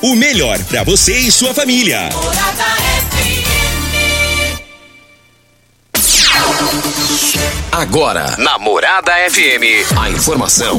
O melhor para você e sua família. Agora, na Morada FM, a informação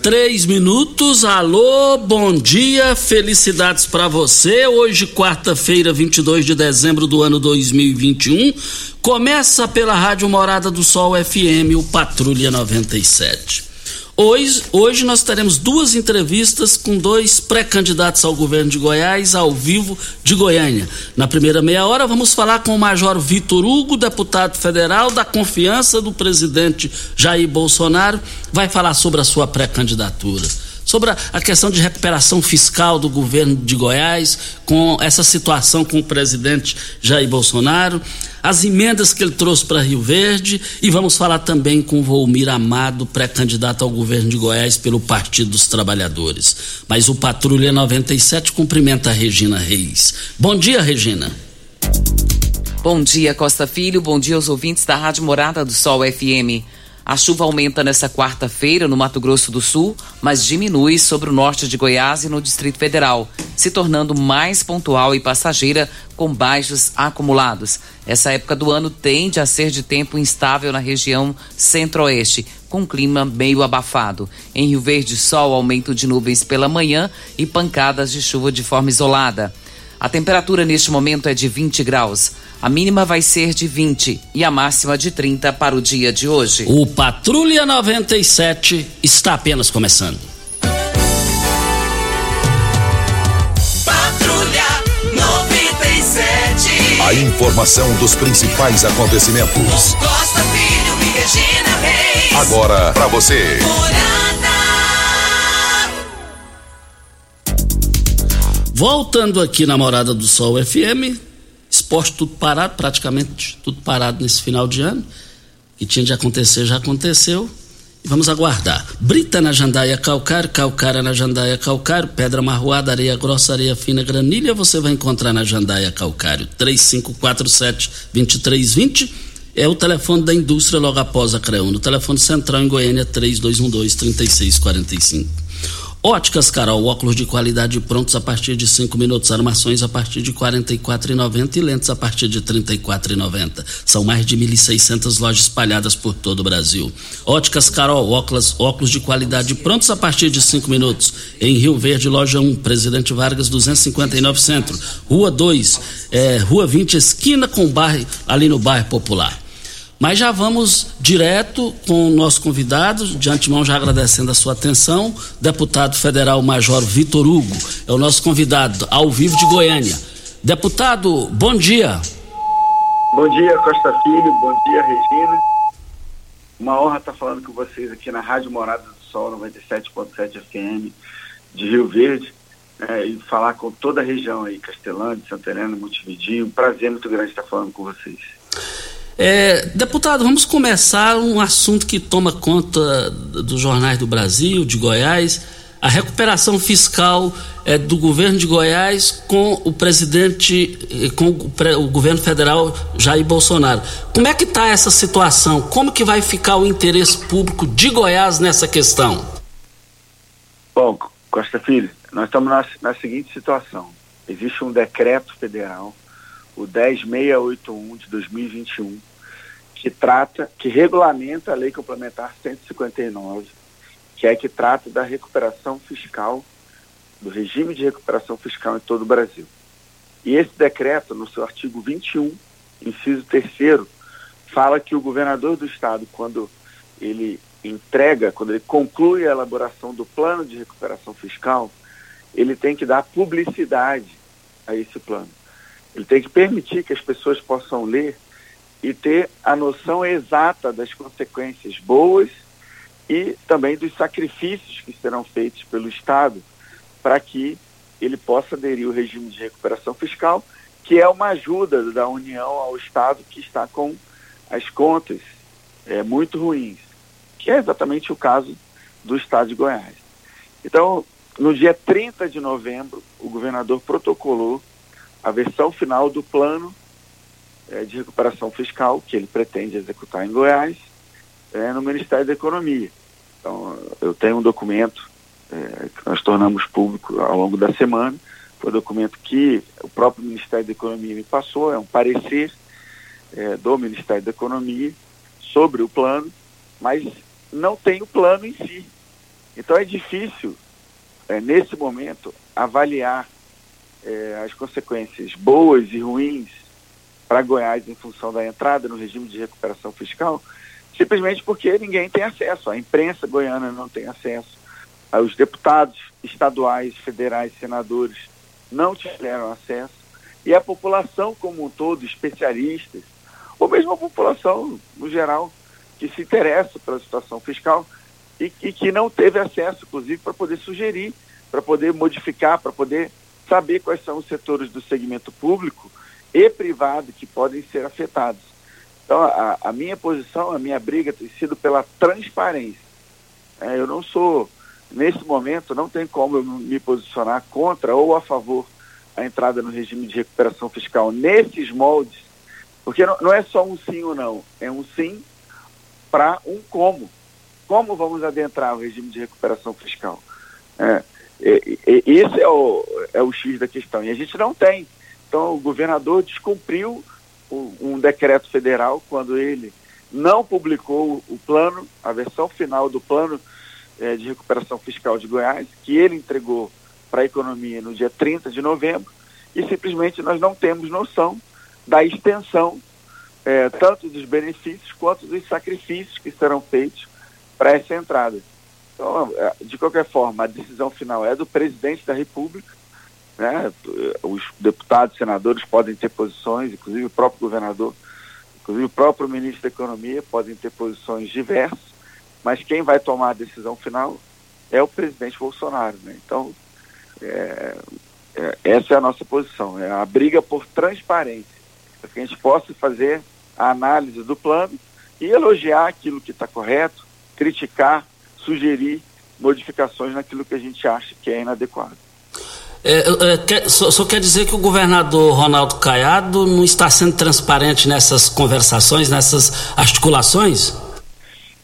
três minutos. Alô, bom dia, felicidades para você. Hoje, quarta-feira, 22 de dezembro do ano 2021. Começa pela Rádio Morada do Sol FM, o Patrulha 97. Hoje, hoje nós teremos duas entrevistas com dois pré-candidatos ao governo de Goiás, ao vivo de Goiânia. Na primeira meia hora, vamos falar com o Major Vitor Hugo, deputado federal da confiança do presidente Jair Bolsonaro. Vai falar sobre a sua pré-candidatura sobre a, a, questão de recuperação fiscal do governo de Goiás, com essa situação com o presidente Jair Bolsonaro, as emendas que ele trouxe para Rio Verde e vamos falar também com Volmir Amado, pré-candidato ao governo de Goiás pelo Partido dos Trabalhadores. Mas o Patrulha 97 cumprimenta a Regina Reis. Bom dia, Regina. Bom dia, Costa Filho. Bom dia aos ouvintes da Rádio Morada do Sol FM. A chuva aumenta nesta quarta-feira no Mato Grosso do Sul, mas diminui sobre o norte de Goiás e no Distrito Federal, se tornando mais pontual e passageira com baixos acumulados. Essa época do ano tende a ser de tempo instável na região centro-oeste, com clima meio abafado. Em Rio Verde, sol, aumento de nuvens pela manhã e pancadas de chuva de forma isolada. A temperatura neste momento é de 20 graus. A mínima vai ser de 20 e a máxima de 30 para o dia de hoje. O Patrulha 97 está apenas começando. Patrulha 97. A informação dos principais acontecimentos. Costa Filho e Regina Reis. Agora para você. Morada. Voltando aqui na Morada do Sol FM, esporte tudo parado, praticamente tudo parado nesse final de ano. O que tinha de acontecer já aconteceu. E vamos aguardar. Brita na jandaia calcário, calcária na jandaia calcário, pedra marroada, areia grossa, areia fina, granilha, você vai encontrar na jandaia calcário. 3547-2320 é o telefone da indústria logo após a CREUN. Telefone central em Goiânia 3212-3645. Óticas Carol, óculos de qualidade prontos a partir de 5 minutos, armações a partir de R$ 44,90 e lentes a partir de R$ 34,90. São mais de 1.600 lojas espalhadas por todo o Brasil. Óticas Carol, óculos, óculos de qualidade prontos a partir de 5 minutos. Em Rio Verde, loja 1, Presidente Vargas 259 Centro, Rua 2, é, Rua 20, esquina com bairro, ali no bairro Popular. Mas já vamos direto com o nosso convidado, de antemão já agradecendo a sua atenção, deputado federal Major Vitor Hugo, é o nosso convidado ao vivo de Goiânia. Deputado, bom dia. Bom dia, Costa Filho, bom dia, Regina. Uma honra estar falando com vocês aqui na Rádio Morada do Sol 97.7 FM de Rio Verde né, e falar com toda a região aí, Castelândia, Santa Helena, Montevidinho. Um prazer muito grande estar falando com vocês. É, deputado, vamos começar um assunto que toma conta dos jornais do Brasil, de Goiás, a recuperação fiscal é, do governo de Goiás com o presidente, eh, com o, o, governo federal Jair Bolsonaro. Como é que está essa situação? Como que vai ficar o interesse público de Goiás nessa questão? Bom, Costa Filho, nós estamos na, na seguinte situação. Existe um decreto federal o 10681 de 2021, que trata, que regulamenta a Lei Complementar 159, que é que trata da recuperação fiscal, do regime de recuperação fiscal em todo o Brasil. E esse decreto, no seu artigo 21, inciso 3 fala que o governador do estado, quando ele entrega, quando ele conclui a elaboração do plano de recuperação fiscal, ele tem que dar publicidade a esse plano. Ele tem que permitir que as pessoas possam ler e ter a noção exata das consequências boas e também dos sacrifícios que serão feitos pelo Estado para que ele possa aderir ao regime de recuperação fiscal, que é uma ajuda da União ao Estado que está com as contas é, muito ruins, que é exatamente o caso do Estado de Goiás. Então, no dia 30 de novembro, o governador protocolou a versão final do plano é, de recuperação fiscal que ele pretende executar em Goiás é, no Ministério da Economia. Então, eu tenho um documento é, que nós tornamos público ao longo da semana, foi um documento que o próprio Ministério da Economia me passou, é um parecer é, do Ministério da Economia sobre o plano, mas não tem o plano em si. Então é difícil, é, nesse momento, avaliar é, as consequências boas e ruins para Goiás em função da entrada no regime de recuperação fiscal, simplesmente porque ninguém tem acesso, a imprensa goiana não tem acesso, os deputados estaduais, federais, senadores não tiveram acesso, e a população como um todo, especialistas, ou mesmo a população no geral, que se interessa pela situação fiscal e, e que não teve acesso, inclusive, para poder sugerir, para poder modificar, para poder saber quais são os setores do segmento público e privado que podem ser afetados. Então, a, a minha posição, a minha briga tem sido pela transparência. É, eu não sou, nesse momento, não tem como eu me posicionar contra ou a favor a entrada no regime de recuperação fiscal nesses moldes, porque não, não é só um sim ou não, é um sim para um como. Como vamos adentrar o regime de recuperação fiscal? É, esse é o, é o X da questão. E a gente não tem. Então, o governador descumpriu um decreto federal quando ele não publicou o plano, a versão final do plano é, de recuperação fiscal de Goiás, que ele entregou para a economia no dia 30 de novembro, e simplesmente nós não temos noção da extensão é, tanto dos benefícios quanto dos sacrifícios que serão feitos para essa entrada. Então, é, de qualquer forma, a decisão final é do presidente da República. Né? Os deputados, senadores podem ter posições, inclusive o próprio governador, inclusive o próprio ministro da Economia podem ter posições diversas, mas quem vai tomar a decisão final é o presidente Bolsonaro. Né? Então, é, é, essa é a nossa posição, é a briga por transparência, para que a gente possa fazer a análise do plano e elogiar aquilo que está correto, criticar sugerir modificações naquilo que a gente acha que é inadequado. É, é, quer, só, só, quer dizer que o governador Ronaldo Caiado não está sendo transparente nessas conversações, nessas articulações?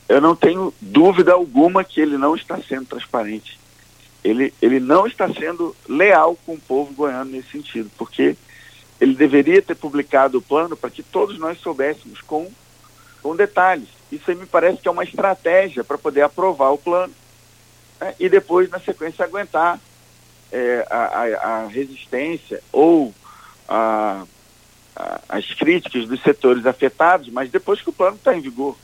Eu não tenho dúvida alguma que ele não está sendo transparente. Ele, ele não está sendo leal com o povo goiano nesse sentido, porque ele deveria ter publicado o plano para que todos nós soubéssemos com, com detalhes. Isso aí me parece que é uma estratégia para poder aprovar o plano né? e depois, na sequência, aguentar é, a, a, a, resistência ou a, as críticas dos setores afetados, mas depois que o plano está em vigor.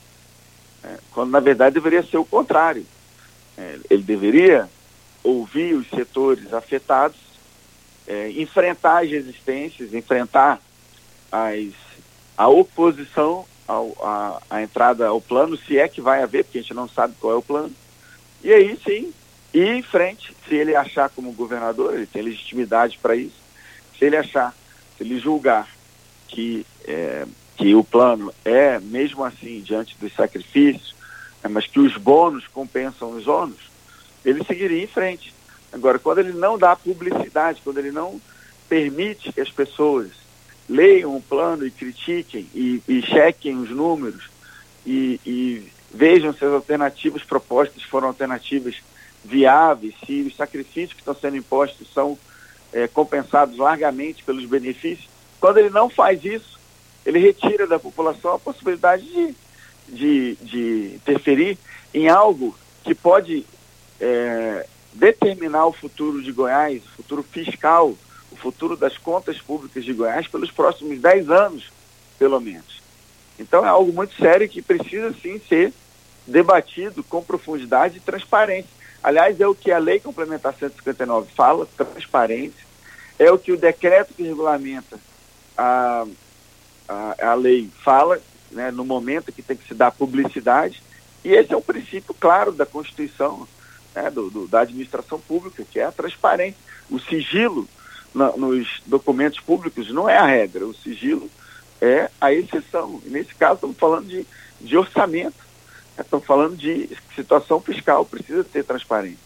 É, quando, na verdade, deveria ser o contrário. É, ele deveria ouvir os setores afetados, é, enfrentar as resistências, enfrentar as, a oposição a, a entrada ao plano, se é que vai haver, porque a gente não sabe qual é o plano. E aí sim, ir em frente, se ele achar como governador, ele tem legitimidade para isso, se ele achar, se ele julgar que é, que o plano é, mesmo assim, diante dos sacrifícios, né, mas que os bônus compensam os ônus, ele seguiria em frente. Agora, quando ele não dá publicidade, quando ele não permite que as pessoas leiam o plano e critiquem e, e chequem os números e, e vejam se as alternativas propostas foram alternativas viáveis, se os sacrifícios que estão sendo impostos são é, compensados largamente pelos benefícios. Quando ele não faz isso, ele retira da população a possibilidade de, de, de interferir em algo que pode é, determinar o futuro de Goiás, o futuro fiscal, o futuro das contas públicas de Goiás pelos próximos 10 anos, pelo menos. Então é algo muito sério que precisa sim ser debatido com profundidade e transparência. Aliás, é o que a Lei Complementar 159 fala, transparência, é o que o decreto que regulamenta a, a, a lei fala, né, no momento que tem que se dar publicidade, e esse é um princípio claro da Constituição, né, do, do, da administração pública, que é a transparência. O sigilo na, nos documentos públicos não é a regra, o sigilo é a exceção. E nesse caso, estamos falando de, de orçamento, estamos falando de situação fiscal, precisa ter transparência.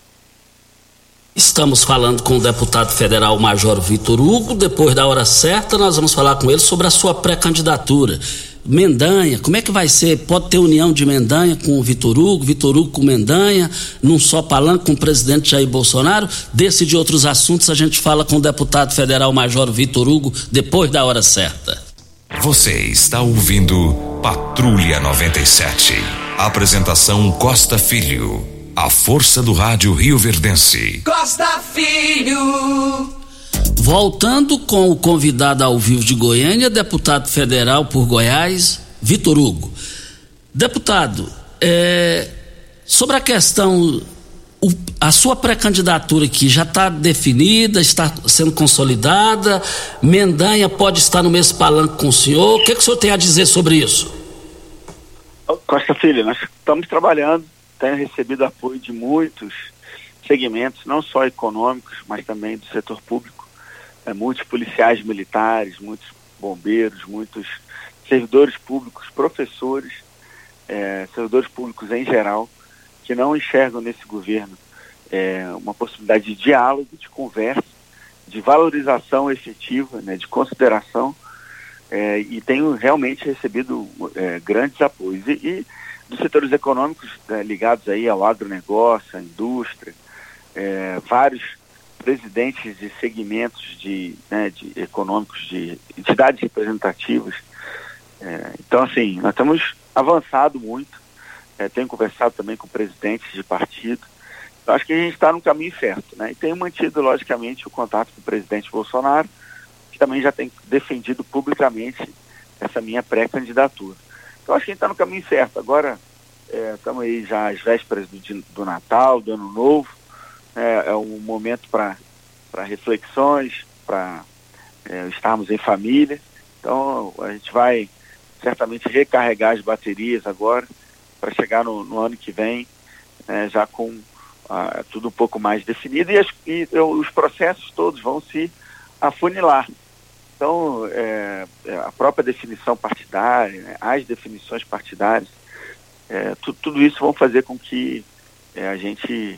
Estamos falando com o deputado federal Major Vitor Hugo. Depois da hora certa, nós vamos falar com ele sobre a sua pré-candidatura. Mendanha, como é que vai ser? Pode ter união de Mendanha com o Vitor Hugo, Vitor Hugo com Mendanha, num só palanque com o presidente Jair Bolsonaro? Desse e de outros assuntos a gente fala com o deputado federal Major Vitor Hugo depois da hora certa. Você está ouvindo Patrulha 97. Apresentação Costa Filho. A força do rádio Rio Verdense. Costa Filho. Voltando com o convidado ao vivo de Goiânia, deputado federal por Goiás, Vitor Hugo. Deputado, é, sobre a questão, o, a sua pré-candidatura aqui já está definida, está sendo consolidada, Mendanha pode estar no mesmo palanque com o senhor, o que, que o senhor tem a dizer sobre isso? Costa Filho, nós estamos trabalhando tem recebido apoio de muitos segmentos, não só econômicos, mas também do setor público. É, muitos policiais militares, muitos bombeiros, muitos servidores públicos, professores, é, servidores públicos em geral, que não enxergam nesse governo é, uma possibilidade de diálogo, de conversa, de valorização efetiva, né, de consideração, é, e tenho realmente recebido é, grandes apoios. E, e dos setores econômicos né, ligados aí ao agronegócio, à indústria, é, vários presidentes de segmentos de, né, de econômicos de entidades representativas. É, então, assim, nós temos avançado muito. É, tenho conversado também com presidentes de partido. Então, acho que a gente está no caminho certo. Né? E tenho mantido, logicamente, o contato com o presidente Bolsonaro, também já tem defendido publicamente essa minha pré-candidatura. Então acho que a gente está no caminho certo. Agora estamos é, aí já às vésperas do, do Natal, do Ano Novo. É, é um momento para reflexões, para é, estarmos em família. Então a gente vai certamente recarregar as baterias agora para chegar no, no, ano que vem é, já com ah, tudo um pouco mais definido e, as, e os processos todos vão se afunilar. Então, é, é, a própria definição partidária, né, as definições partidárias, é, tu, tudo isso vão fazer com que é, a gente.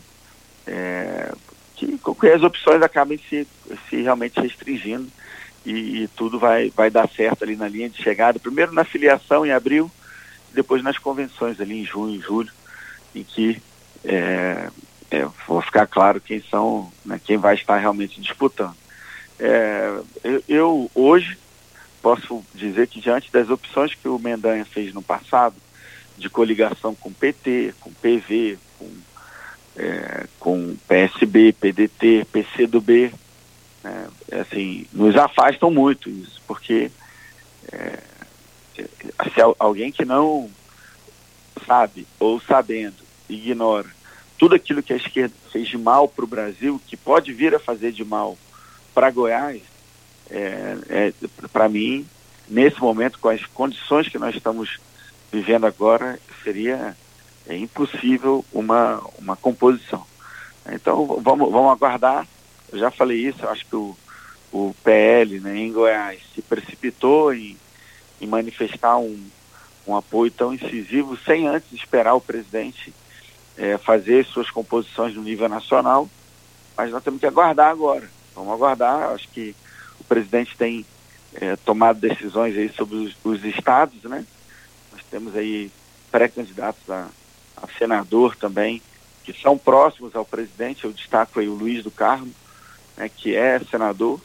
É, que, que, as opções acabem se, se realmente restringindo e, e, tudo vai, vai dar certo ali na linha de chegada. Primeiro na filiação em abril, depois nas convenções ali em junho e julho, em que é, é, vou ficar claro quem são, né, quem vai estar realmente disputando. É, eu, eu, hoje posso dizer que diante das opções que o Mendanha fez no passado, de coligação com PT, com PV, com, é, com PSB, PDT, PCdoB, né, é, assim, nos afastam muito isso, porque é, se alguém que não sabe ou sabendo ignora tudo aquilo que a esquerda fez de mal para o Brasil, que pode vir a fazer de mal para Goiás, é, é para mim, nesse momento, com as condições que nós estamos vivendo agora, seria é, impossível uma, uma composição. Então, vamos, vamos aguardar. Eu já falei isso, acho que o, o PL né, em Goiás se precipitou em, em manifestar um, um apoio tão incisivo sem antes esperar o presidente é, fazer suas composições no nível nacional. Mas nós temos que aguardar agora. Vamos aguardar. Acho que o presidente tem é, tomado decisões aí sobre os, os, estados, né? Nós temos aí pré-candidatos a, a senador também, que são próximos ao presidente. Eu destaco aí o Luiz do Carmo, né, que é senador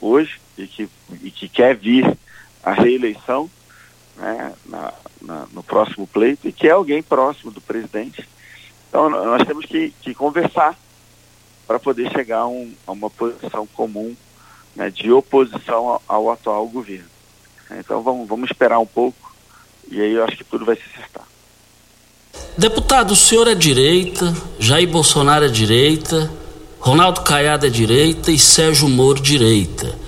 hoje e que, e que quer vir à reeleição né, na, na, no próximo pleito e que é alguém próximo do presidente. Então nós temos que, que conversar para poder chegar a, um, a, uma posição comum né, de oposição ao, ao, atual governo. Então vamos, vamos esperar um pouco e aí eu acho que tudo vai se acertar. Deputado, o senhor é direita, Jair Bolsonaro é direita, Ronaldo Caiado é direita e Sérgio Moro direita.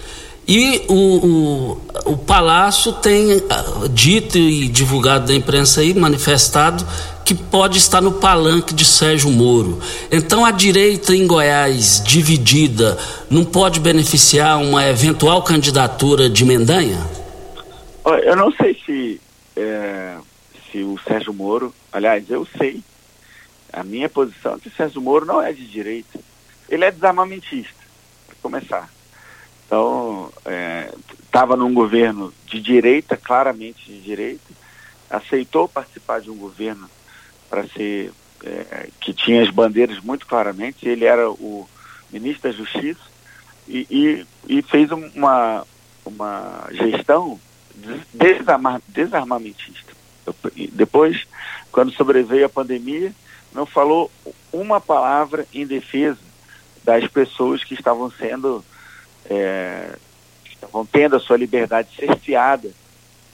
E o, o, o Palácio tem ah, dito e divulgado da imprensa aí, manifestado, que pode estar no palanque de Sérgio Moro. Então a direita em Goiás dividida não pode beneficiar uma eventual candidatura de Mendanha? Eu não sei se, é, se o Sérgio Moro, aliás, eu sei. A minha posição é que o Sérgio Moro não é de direita. Ele é desarmamentista, para começar. Então, estava é, num governo de direita, claramente de direita, aceitou participar de um governo para ser é, que tinha as bandeiras muito claramente. Ele era o ministro da Justiça e, e, e fez uma, uma gestão desarma, desarmamentista. Depois, quando sobreveio a pandemia, não falou uma palavra em defesa das pessoas que estavam sendo é, estavam tendo a sua liberdade cerceada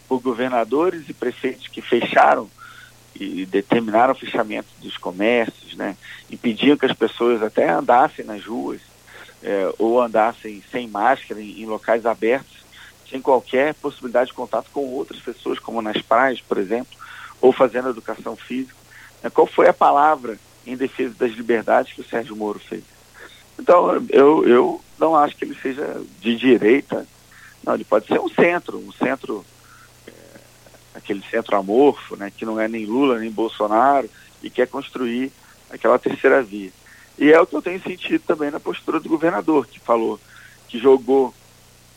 por governadores e prefeitos que fecharam e determinaram o fechamento dos comércios, né? impediam que as pessoas até andassem nas ruas é, ou andassem sem máscara em, em, locais abertos, sem qualquer possibilidade de contato com outras pessoas, como nas praias, por exemplo, ou fazendo educação física. É, qual foi a palavra em defesa das liberdades que o Sérgio Moro fez? Então, eu, eu não acho que ele seja de direita. Não, ele pode ser um centro, um centro, é, aquele centro amorfo, né, que não é nem Lula nem Bolsonaro e quer construir aquela terceira via. E é o que eu tenho sentido também na postura do governador, que falou que jogou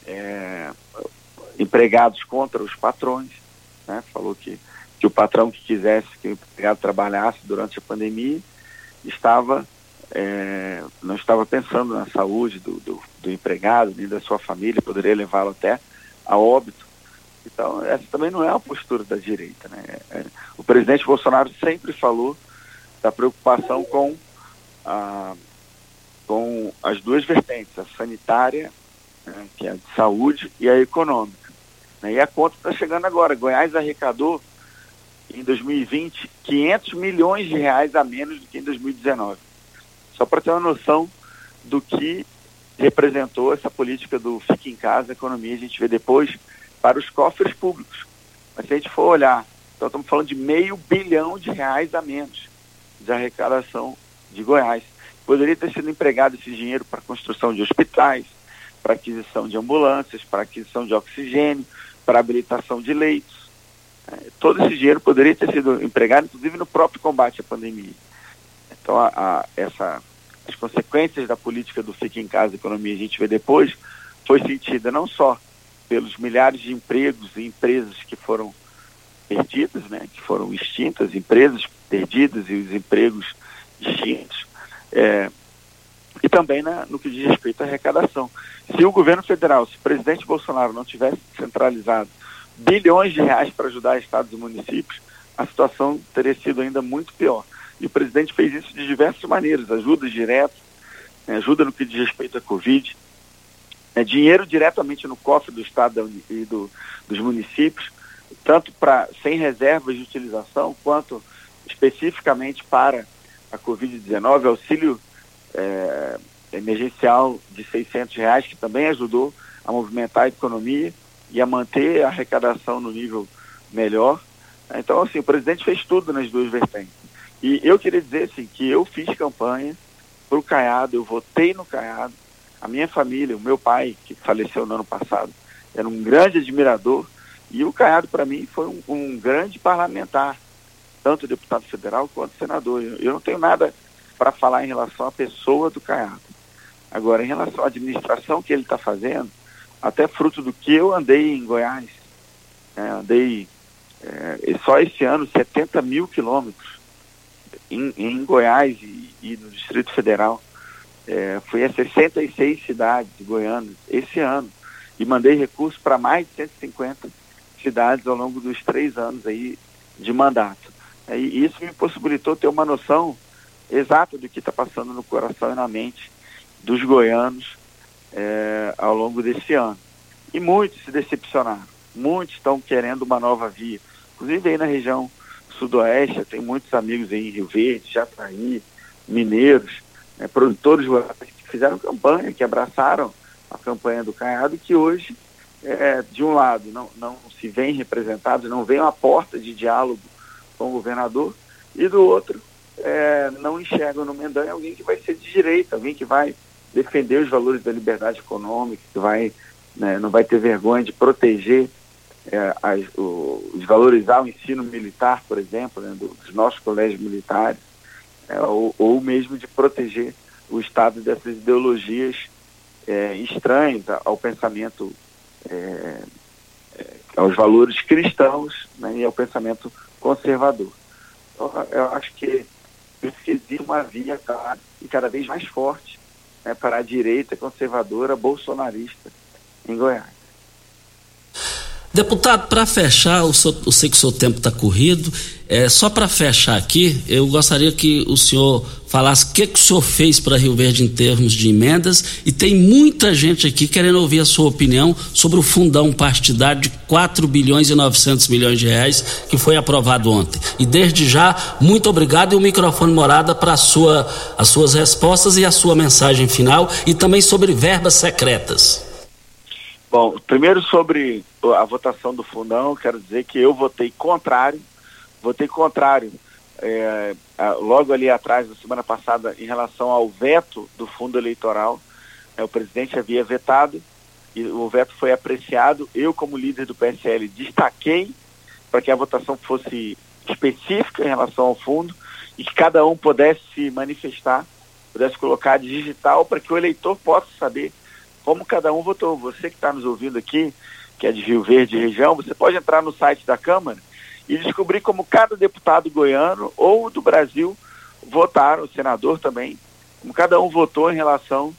é, empregados contra os patrões, né, falou que, que o patrão que quisesse que o empregado trabalhasse durante a pandemia estava é, não estava pensando na saúde do, do, do, empregado, nem da sua família, poderia levá-lo até a óbito. Então, essa também não é a postura da direita. Né? É, o presidente Bolsonaro sempre falou da preocupação com, a, com as duas vertentes, a sanitária, né, que é a de saúde, e a econômica. Né? E a conta está chegando agora. Goiás arrecadou, em 2020, 500 milhões de reais a menos do que em 2019 só para ter uma noção do que representou essa política do fique em casa, economia, a gente vê depois para os cofres públicos. Mas se a gente for olhar, então estamos falando de meio bilhão de reais a menos de arrecadação de Goiás. Poderia ter sido empregado esse dinheiro para construção de hospitais, para aquisição de ambulâncias, para aquisição de oxigênio, para habilitação de leitos. É, todo esse dinheiro poderia ter sido empregado, inclusive, no próprio combate à pandemia. Então, a, a, essa, as consequências da política do Fique em Casa Economia, a gente vê depois, foi sentida não só pelos milhares de empregos e empresas que foram perdidas, né, que foram extintas, empresas perdidas e os empregos extintos, é, e também no que diz respeito à arrecadação. Se o governo federal, se o presidente Bolsonaro não tivesse centralizado bilhões de reais para ajudar estados e municípios, a situação teria sido ainda muito pior. E o presidente fez isso de diversas maneiras, ajuda diretas, né, ajuda no que diz respeito à Covid, né, dinheiro diretamente no cofre do Estado e do, dos municípios, tanto para sem reservas de utilização, quanto especificamente para a Covid-19, auxílio é, emergencial de 600 reais, que também ajudou a movimentar a economia e a manter a arrecadação no nível melhor. Então, assim, o presidente fez tudo nas duas vertentes. E eu queria dizer assim, que eu fiz campanha para o Caiado, eu votei no Caiado. A minha família, o meu pai, que faleceu no ano passado, era um grande admirador E o Caiado, para mim, foi um, um, grande parlamentar, tanto deputado federal quanto senador. Eu, eu não tenho nada para falar em relação à pessoa do Caiado. Agora, em relação à administração que ele está fazendo, até fruto do que eu andei em Goiás, é, andei é, só esse ano 70 mil quilômetros em, em Goiás e, e, no Distrito Federal. É, fui a 66 cidades goianas esse ano e mandei recursos para mais de 150 cidades ao longo dos três anos aí de mandato. É, e isso me possibilitou ter uma noção exata do que está passando no coração e na mente dos goianos é, ao longo desse ano. E muitos se decepcionaram, muitos estão querendo uma nova via. Inclusive aí na região sudoeste, tem muitos amigos aí em Rio Verde, Jataí, mineiros, né, produtores rurais que fizeram campanha, que abraçaram a campanha do Caiado, que hoje, é, de um lado, não, não se vêem representados, não vêem a porta de diálogo com o governador, e do outro, é, não enxergam no Mendanha alguém que vai ser de direita, alguém que vai defender os valores da liberdade econômica, que vai, né, não vai ter vergonha de proteger, é, as, o, valorizar o ensino militar, por exemplo, né, dos nossos colégios militares, é, ou, ou, mesmo de proteger o Estado dessas ideologias é, estranhas ao pensamento, é, é, aos valores cristãos né, e ao pensamento conservador. Então, eu acho que existe uma via clara e cada vez mais forte né, para a direita conservadora bolsonarista em Goiás. Deputado, para fechar, eu, sou, eu, sei que o seu tempo está corrido, é, só para fechar aqui, eu gostaria que o senhor falasse o que, que o senhor fez para Rio Verde em termos de emendas e tem muita gente aqui querendo ouvir a sua opinião sobre o fundão partidário de 4 bilhões e 900 milhões de reais que foi aprovado ontem. E desde já, muito obrigado e o microfone morada para sua, as suas respostas e a sua mensagem final e também sobre verbas secretas. Bom, primeiro sobre a votação do fundão, quero dizer que eu votei contrário, votei contrário é, logo ali atrás, na semana passada, em relação ao veto do fundo eleitoral. É, o presidente havia vetado e o veto foi apreciado. Eu, como líder do PSL, destaquei para que a votação fosse específica em relação ao fundo e que cada um pudesse se manifestar, pudesse colocar digital para que o eleitor possa saber como cada um votou. Você que está nos ouvindo aqui, que é de Rio Verde região, você pode entrar no site da Câmara e descobrir como cada deputado goiano ou do Brasil votaram, o senador também, como cada um votou em relação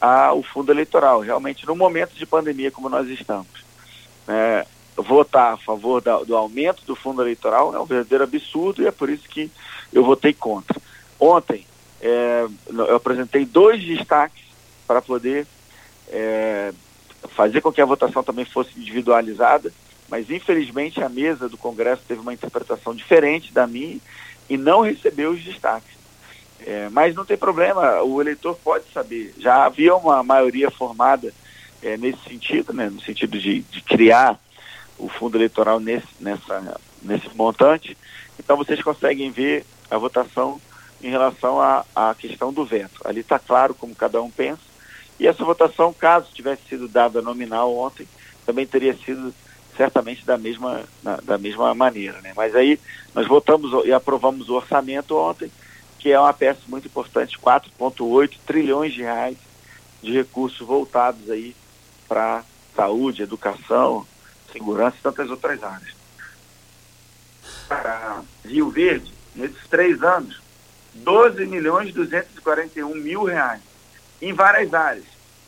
ao fundo eleitoral. Realmente, no momento de pandemia como nós estamos, é, votar a favor da, do aumento do fundo eleitoral é um verdadeiro absurdo e é por isso que eu votei contra. Ontem, é, eu apresentei dois destaques para poder é, fazer com que a votação também fosse individualizada, mas infelizmente a mesa do Congresso teve uma interpretação diferente da minha e não recebeu os destaques. É, mas não tem problema, o eleitor pode saber. Já havia uma maioria formada é, nesse sentido, né, no sentido de, de criar o fundo eleitoral nesse, nessa, nesse montante. Então vocês conseguem ver a votação em relação à, à questão do veto. Ali está claro como cada um pensa. E essa votação, caso tivesse sido dada nominal ontem, também teria sido certamente da mesma, na, da mesma maneira. Né? Mas aí nós votamos e aprovamos o orçamento ontem, que é uma peça muito importante, 4,8 trilhões de reais de recursos voltados aí para saúde, educação, segurança e tantas outras áreas. Para Rio Verde, nesses três anos, 12 milhões 241 mil reais em várias áreas.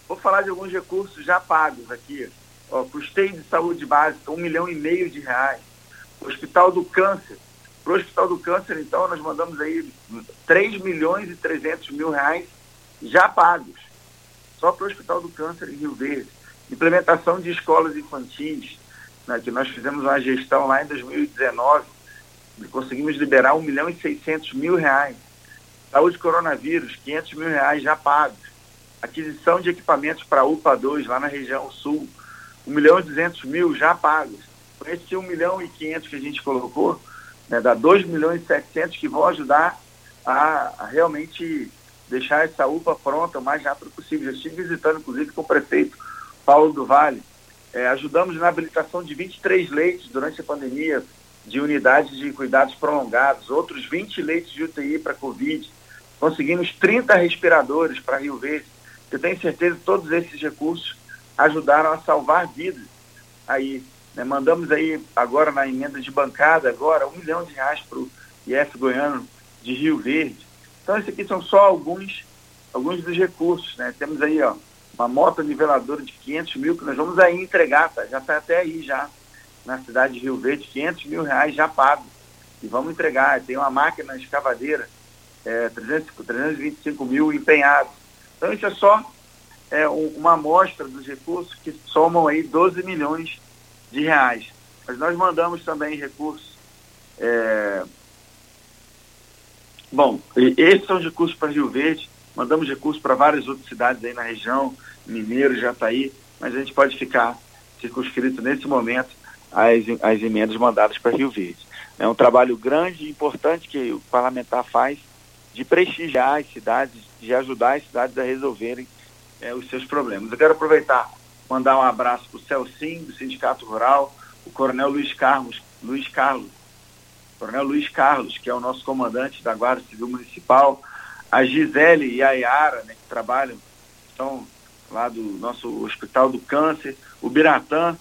Vou falar de alguns recursos já pagos aqui. Ó, custeio de saúde básica, um milhão e meio de reais. Hospital do Câncer. Para o Hospital do Câncer, então, nós mandamos aí 3 milhões e 300 mil reais já pagos. Só para o Hospital do Câncer em Rio Verde. Implementação de escolas infantis, né, que nós fizemos uma gestão lá em 2019, e conseguimos liberar 1 milhão e 600 mil reais. Saúde coronavírus, 500 mil reais já pagos aquisição de equipamentos para UPA 2 lá na região sul, 1 milhão e 200 mil já pagos. Com esse 1 milhão e 500 que a gente colocou, né, dá 2 milhões e 700 que vão ajudar a, a, realmente deixar essa UPA pronta o mais rápido possível. Já estive visitando, inclusive, com o prefeito Paulo do Vale, É, ajudamos na habilitação de 23 leitos durante a pandemia de unidades de cuidados prolongados, outros 20 leitos de UTI para Covid. Conseguimos 30 respiradores para Rio Verde. Eu tenho certeza que todos esses recursos ajudaram a salvar vidas. Aí, né, mandamos aí agora na emenda de bancada, agora, um milhão de reais para o IF Goiano de Rio Verde. Então, esses aqui são só alguns, alguns dos recursos. Né? Temos aí ó, uma moto niveladora de 500 mil que nós vamos aí entregar, tá? já está até aí já na cidade de Rio Verde, 500 mil reais já pagos. E vamos entregar. Tem uma máquina escavadeira, é, 300, 325 mil empenhados. Então, isso é só é, uma amostra dos recursos que somam aí 12 milhões de reais. Mas nós mandamos também recursos. É... Bom, esses são os recursos para Rio Verde. Mandamos recursos para várias outras cidades aí na região, Mineiro, Jataí, mas a gente pode ficar circunscrito nesse momento às, às emendas mandadas para Rio Verde. É um trabalho grande e importante que o parlamentar faz de prestigiar as cidades, de ajudar as cidades a resolverem é, os seus problemas. Eu quero aproveitar mandar um abraço para o Celcim, do Sindicato Rural, o Coronel Luiz Carlos, Luiz Carlos, Coronel Luiz Carlos, que é o nosso comandante da Guarda Civil Municipal, a Gisele e a Yara, né, que trabalham, estão lá do nosso Hospital do Câncer, o Biratã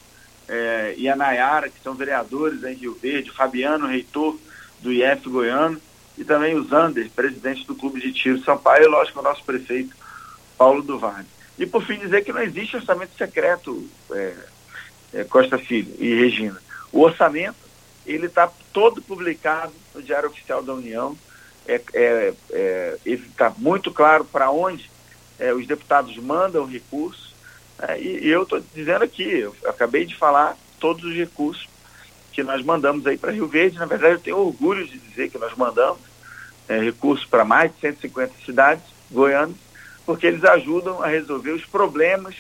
é, e a Nayara, que são vereadores em Rio Verde, Fabiano, reitor do IF Goiano, e também o Zander, presidente do Clube de Tiro Sampaio, e lógico, o nosso prefeito Paulo do Vale. E por fim dizer que não existe orçamento secreto, é, é, Costa Filho e Regina. O orçamento ele está todo publicado no Diário Oficial da União. É, é, é está muito claro para onde os deputados mandam recursos. Né, e, e, eu estou dizendo aqui, eu acabei de falar todos os recursos que nós mandamos aí para Rio Verde. Na verdade, eu tenho orgulho de dizer que nós mandamos é, recursos para mais de 150 cidades goianas porque eles ajudam a resolver os problemas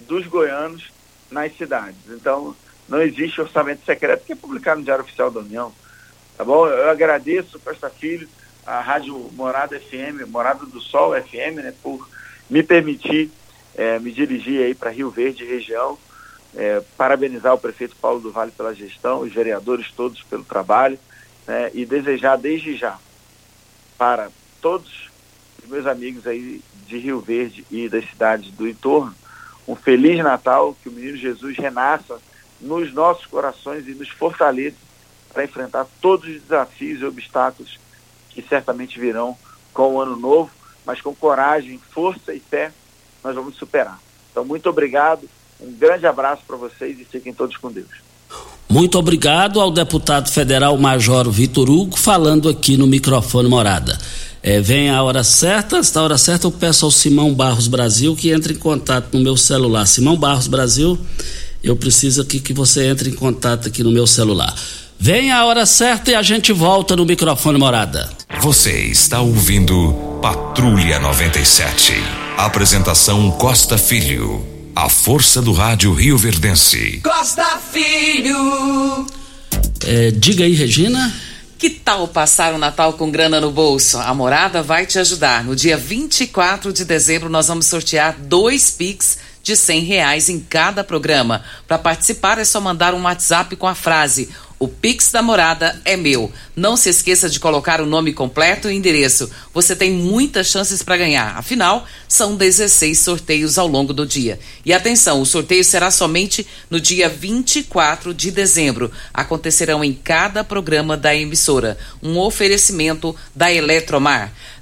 dos goianos nas cidades. Então, não existe orçamento secreto que é publicado no Diário Oficial da União. Tá bom? Eu agradeço, Costa Filho, a Rádio Morada FM, Morada do Sol FM, né, por me permitir é, me dirigir aí para Rio Verde região, é, parabenizar o prefeito Paulo do Vale pela gestão, os vereadores todos pelo trabalho, né, e desejar desde já para todos os meus amigos aí de Rio Verde e das cidades do entorno, um feliz Natal, que o menino Jesus renasça nos nossos corações e nos fortaleça para enfrentar todos os desafios e obstáculos que certamente virão com o ano novo, mas com coragem, força e fé nós vamos superar. Então, muito obrigado, um grande abraço para vocês e fiquem todos com Deus. Muito obrigado ao deputado federal Major Vitor Hugo, falando aqui no microfone Morada. É, vem a hora certa, esta hora certa eu peço ao Simão Barros Brasil que entre em contato no meu celular. Simão Barros Brasil, eu preciso aqui que você entre em contato aqui no meu celular. Vem a hora certa e a gente volta no microfone morada. Você está ouvindo Patrulha 97. Apresentação Costa Filho. A força do rádio Rio Verdense. Costa Filho. É, diga aí, Regina. Que tal passar o Natal com grana no bolso? A Morada vai te ajudar. No dia 24 de dezembro, nós vamos sortear dois Pix de cem reais em cada programa. Para participar, é só mandar um WhatsApp com a frase o Pix da Morada é meu. Não se esqueça de colocar o nome completo e endereço. Você tem muitas chances para ganhar. Afinal, são 16 sorteios ao longo do dia. E atenção, o sorteio será somente no dia 24 de dezembro. Acontecerão em cada programa da emissora. Um oferecimento da Eletromar.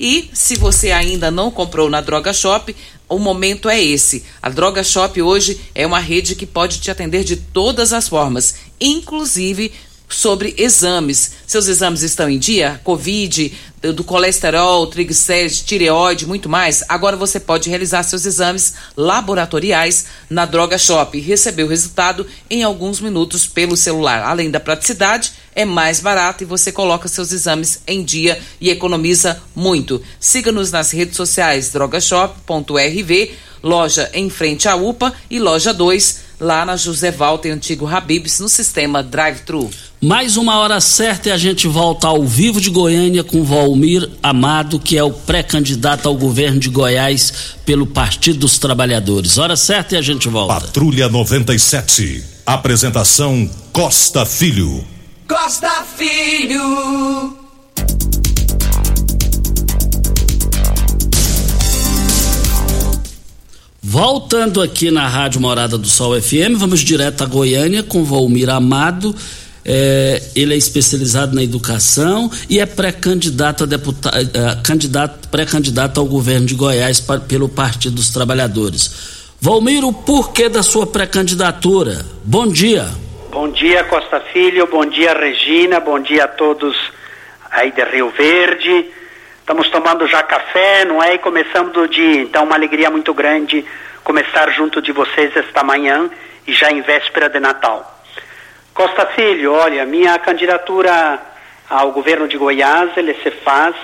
E se você ainda não comprou na Droga Shop, o momento é esse. A Droga Shop hoje é uma rede que pode te atender de todas as formas, inclusive sobre exames. Seus exames estão em dia? Covid, do colesterol, triglicérides, tireoide, muito mais. Agora você pode realizar seus exames laboratoriais na Droga Shop e receber o resultado em alguns minutos pelo celular. Além da praticidade, é mais barato e você coloca seus exames em dia e economiza muito. Siga-nos nas redes sociais drogashop.rv, loja em frente à UPA e loja 2 lá na José Walter Antigo Habibs, no sistema drive-thru. Mais uma hora certa e a gente volta ao vivo de Goiânia com Valmir Amado, que é o pré-candidato ao governo de Goiás pelo Partido dos Trabalhadores. Hora certa e a gente volta. Patrulha 97. Apresentação Costa Filho. Costa Filho. Voltando aqui na Rádio Morada do Sol FM, vamos direto a Goiânia com Valmir Amado. É, ele é especializado na educação e é pré-candidato a deputado, é, candidato, pré-candidato ao governo de Goiás pelo Partido dos Trabalhadores. Valmir, o porquê da sua pré-candidatura? Bom dia. Bom dia, Costa Filho. Bom dia, Regina. Bom dia a todos aí de Rio Verde. Estamos tomando já café, não é? E começando o dia. Então, uma alegria muito grande começar junto de vocês esta manhã e já em véspera de Natal. Costa Filho, olha, minha candidatura ao governo de Goiás, ele se faz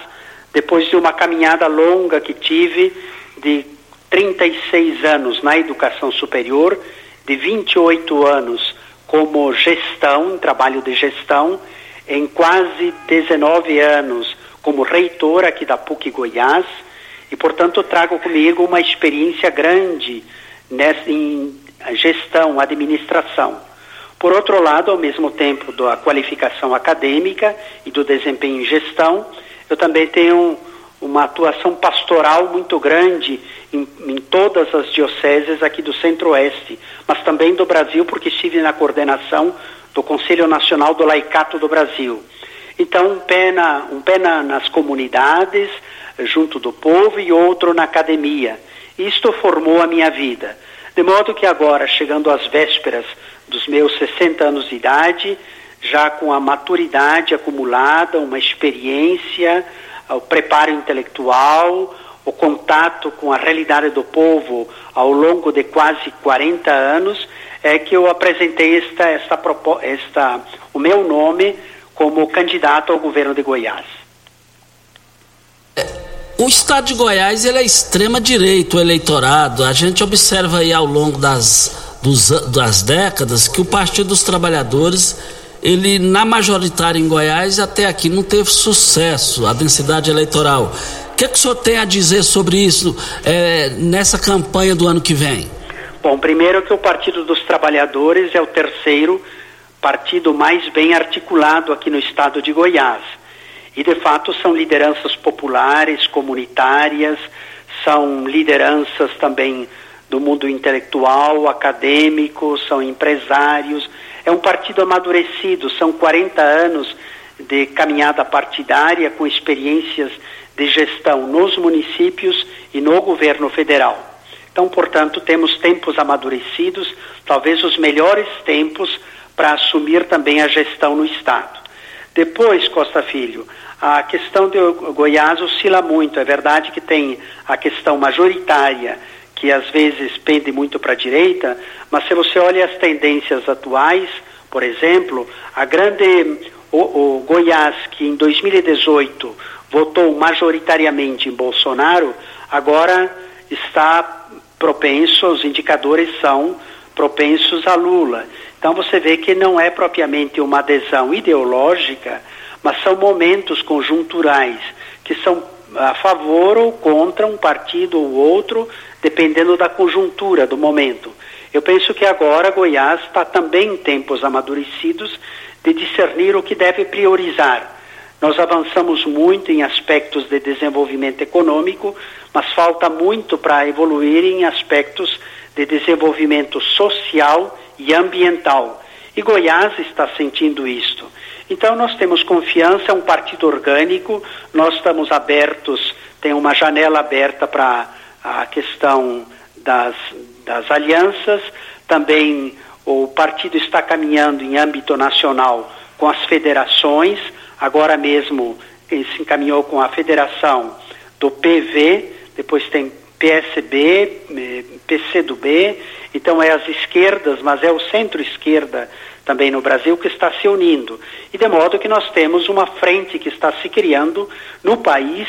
depois de uma caminhada longa que tive de 36 anos na educação superior, de 28 anos como gestão, trabalho de gestão, em quase 19 anos como reitor aqui da PUC Goiás e, portanto, trago comigo uma experiência grande nessa, em gestão, administração. Por outro lado, ao mesmo tempo da qualificação acadêmica e do desempenho em gestão, eu também tenho uma atuação pastoral muito grande em, em todas as dioceses aqui do Centro-Oeste, mas também do Brasil, porque estive na coordenação do Conselho Nacional do Laicato do Brasil. Então, um pé, na, um pé na, nas comunidades, junto do povo, e outro na academia. Isto formou a minha vida. De modo que agora, chegando às vésperas dos meus 60 anos de idade, já com a maturidade acumulada, uma experiência, o preparo intelectual, o contato com a realidade do povo ao longo de quase 40 anos, é que eu apresentei esta, esta, esta, o meu nome como candidato ao governo de Goiás. O estado de Goiás ele é extrema direita, o eleitorado. A gente observa aí ao longo das, dos, das décadas que o Partido dos Trabalhadores, ele na majoritária em Goiás até aqui não teve sucesso, a densidade eleitoral. O que, que o senhor tem a dizer sobre isso é, nessa campanha do ano que vem? Bom, primeiro que o Partido dos Trabalhadores é o terceiro partido mais bem articulado aqui no estado de Goiás. E, de fato, são lideranças populares, comunitárias, são lideranças também do mundo intelectual, acadêmico, são empresários. É um partido amadurecido, são 40 anos de caminhada partidária com experiências de gestão nos municípios e no governo federal. Então, portanto, temos tempos amadurecidos, talvez os melhores tempos para assumir também a gestão no Estado. Depois, Costa Filho, a questão de Goiás oscila muito. É verdade que tem a questão majoritária, que às vezes pende muito para a direita, mas se você olha as tendências atuais, por exemplo, a grande. O, o Goiás, que em 2018 votou majoritariamente em Bolsonaro, agora está propenso, os indicadores são propensos a Lula. Então você vê que não é propriamente uma adesão ideológica, mas são momentos conjunturais que são a favor ou contra um partido ou outro, dependendo da conjuntura do momento. Eu penso que agora Goiás está também em tempos amadurecidos de discernir o que deve priorizar. Nós avançamos muito em aspectos de desenvolvimento econômico, mas falta muito para evoluir em aspectos de desenvolvimento social e ambiental. E Goiás está sentindo isto. Então nós temos confiança, é um partido orgânico, nós estamos abertos, tem uma janela aberta para a questão das, das alianças, também o partido está caminhando em âmbito nacional com as federações, agora mesmo se encaminhou com a federação do PV, depois tem PSB, eh, PCdoB, então é as esquerdas, mas é o centro-esquerda também no Brasil que está se unindo. E de modo que nós temos uma frente que está se criando no país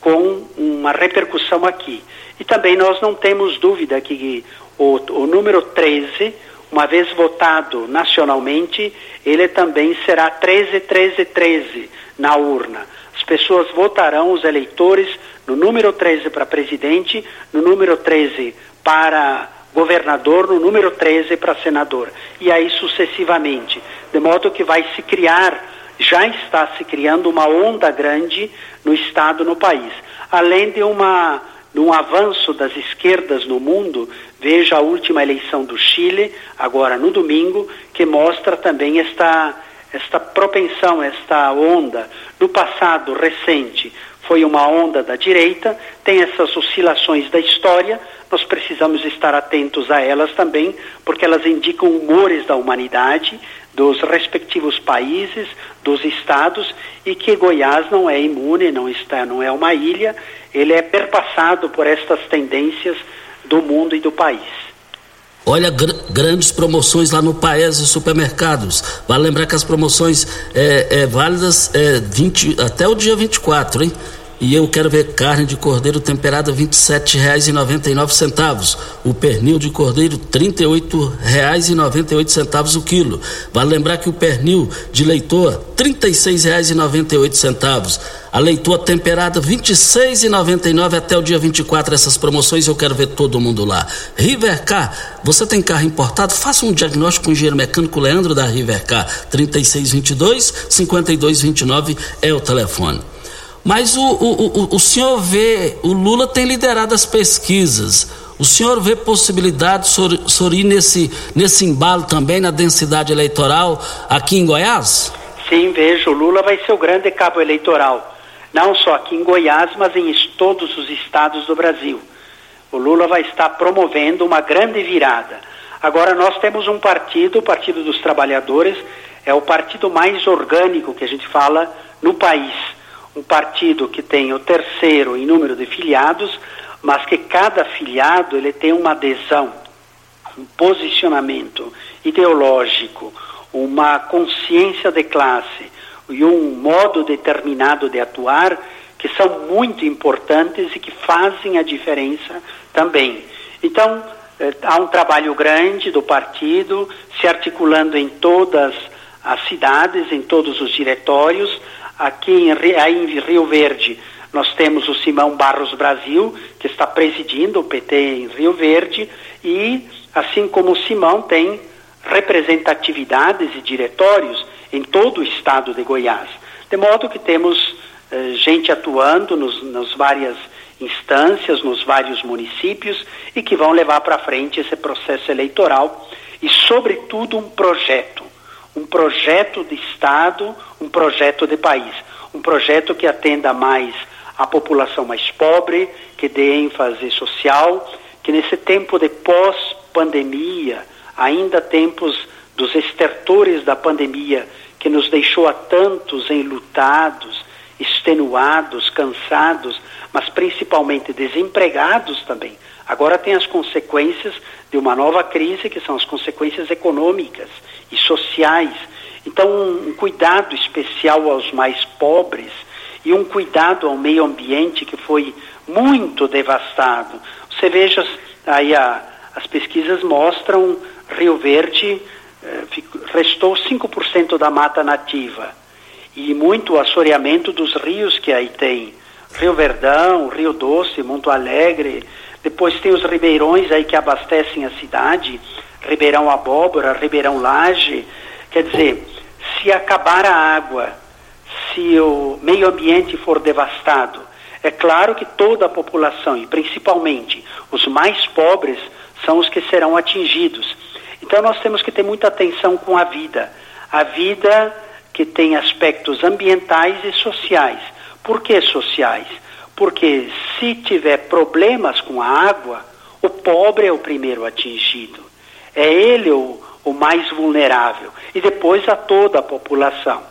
com uma repercussão aqui. E também nós não temos dúvida que o, o número 13, uma vez votado nacionalmente, ele também será 13, 13, 13 na urna. As pessoas votarão, os eleitores, no número 13 para presidente, no número 13 para governador, no número 13 para senador. E aí sucessivamente. De modo que vai se criar, já está se criando uma onda grande no Estado, no país. Além de uma de um avanço das esquerdas no mundo, veja a última eleição do Chile, agora no domingo, que mostra também esta, esta propensão, esta onda. No passado recente foi uma onda da direita, tem essas oscilações da história, nós precisamos estar atentos a elas também, porque elas indicam humores da humanidade, dos respectivos países, dos estados, e que Goiás não é imune, não está, não é uma ilha, ele é perpassado por estas tendências do mundo e do país. Olha, gr grandes promoções lá no Paese Supermercados. Vale lembrar que as promoções é, é válidas é, 20, até o dia 24, hein? E eu quero ver carne de cordeiro temperada R$ 27,99. O pernil de cordeiro R$ 38,98 o quilo. Vale lembrar que o pernil de leitoa R$ 36,98. A leitoa temperada R$ 26,99 até o dia 24. Essas promoções eu quero ver todo mundo lá. Rivercar, você tem carro importado? Faça um diagnóstico com o engenheiro mecânico Leandro da Rivercar. 3622 5229 é o telefone. Mas o, o, o, o senhor vê, o Lula tem liderado as pesquisas. O senhor vê possibilidade de sorrir nesse, nesse embalo também na densidade eleitoral aqui em Goiás? Sim, vejo. O Lula vai ser o grande cabo eleitoral. Não só aqui em Goiás, mas em todos os estados do Brasil. O Lula vai estar promovendo uma grande virada. Agora nós temos um partido, o Partido dos Trabalhadores, é o partido mais orgânico que a gente fala no país um partido que tem o terceiro em número de filiados, mas que cada filiado ele tem uma adesão, um posicionamento ideológico, uma consciência de classe e um modo determinado de atuar que são muito importantes e que fazem a diferença também. Então, eh, há um trabalho grande do partido se articulando em todas as cidades, em todos os diretórios, Aqui em, em Rio Verde, nós temos o Simão Barros Brasil, que está presidindo o PT em Rio Verde, e assim como o Simão tem representatividades e diretórios em todo o estado de Goiás. De modo que temos eh, gente atuando nos, nas várias instâncias, nos vários municípios e que vão levar para frente esse processo eleitoral e, sobretudo, um projeto um projeto de Estado, um projeto de país, um projeto que atenda mais a população mais pobre, que dê ênfase social, que nesse tempo de pós-pandemia, ainda tempos dos estertores da pandemia, que nos deixou a tantos enlutados, extenuados, cansados, mas principalmente desempregados também. Agora tem as consequências de uma nova crise, que são as consequências econômicas e sociais. Então, um, cuidado especial aos mais pobres e um cuidado ao meio ambiente que foi muito devastado. Você veja, aí a, as pesquisas mostram Rio Verde eh, restou 5% da mata nativa e muito assoreamento dos rios que aí tem. Rio Verdão, Rio Doce, Monte Alegre, depois tem os ribeirões aí que abastecem a cidade, Ribeirão Abóbora, Ribeirão Laje. Quer dizer, se acabar a água, se o meio ambiente for devastado, é claro que toda a população, e principalmente os mais pobres, são os que serão atingidos. Então nós temos que ter muita atenção com a vida. A vida que tem aspectos ambientais e sociais. Por que sociais? Porque se tiver problemas com a água, o pobre é o primeiro atingido. É ele o, o mais vulnerável, e depois a toda a população.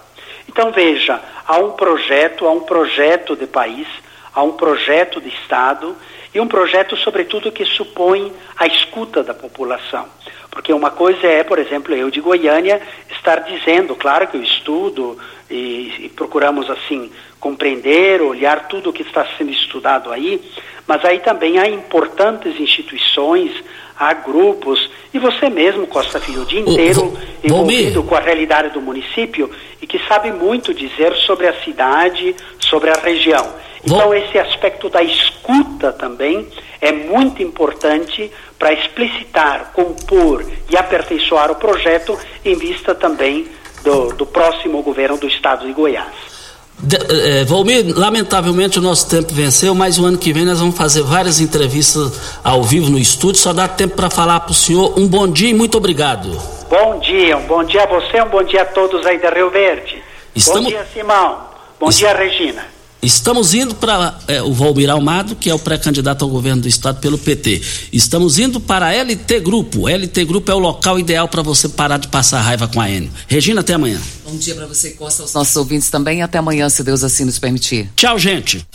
Então veja, há um projeto, há um projeto de país, há um projeto de Estado e um projeto, sobretudo, que supõe a escuta da população. Porque uma coisa é, por exemplo, eu de Goiânia estar dizendo, claro que eu estudo e, e procuramos assim compreender, olhar tudo o que está sendo estudado aí, mas aí também há importantes instituições, há grupos, e você mesmo, Costa Filho, o dia inteiro envolvido com a realidade do município e que sabe muito dizer sobre a cidade, sobre a região. Então, esse aspecto da escuta também é muito importante para explicitar, compor e aperfeiçoar o projeto em vista também do, do próximo governo do estado de Goiás. De, é, Volmir, lamentavelmente o nosso tempo venceu, mas o ano que vem nós vamos fazer várias entrevistas ao vivo no estúdio. Só dá tempo para falar para o senhor um bom dia e muito obrigado. Bom dia, um bom dia a você, um bom dia a todos aí da Rio Verde. Estamos... Bom dia, Simão. Bom Est... dia, Regina. Estamos indo para é, o Valmir Almado, que é o pré-candidato ao governo do estado pelo PT. Estamos indo para a LT Grupo. LT Grupo é o local ideal para você parar de passar raiva com a N. Regina, até amanhã. Bom dia para você, Costa, aos nossos ouvintes também. Até amanhã, se Deus assim nos permitir. Tchau, gente.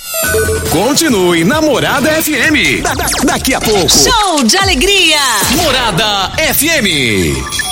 Continue Namorada FM. Da -da daqui a pouco. Show de alegria. Morada FM.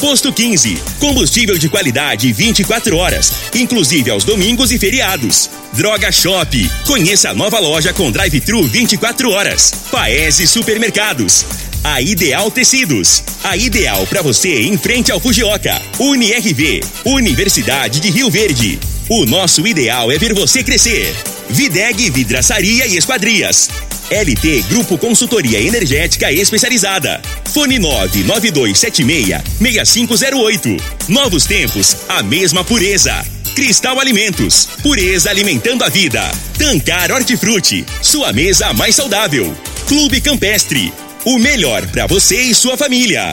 Posto 15. Combustível de qualidade 24 horas, inclusive aos domingos e feriados. Droga Shop. Conheça a nova loja com drive-thru 24 horas. Paese Supermercados. A Ideal Tecidos. A ideal para você em frente ao Fujioka. UniRV. Universidade de Rio Verde. O nosso ideal é ver você crescer. Videg Vidraçaria e Esquadrias. LT Grupo Consultoria Energética Especializada. Fone 99276-6508. Novos tempos, a mesma pureza. Cristal Alimentos, pureza alimentando a vida. Tancar Hortifruti, sua mesa mais saudável. Clube Campestre, o melhor para você e sua família.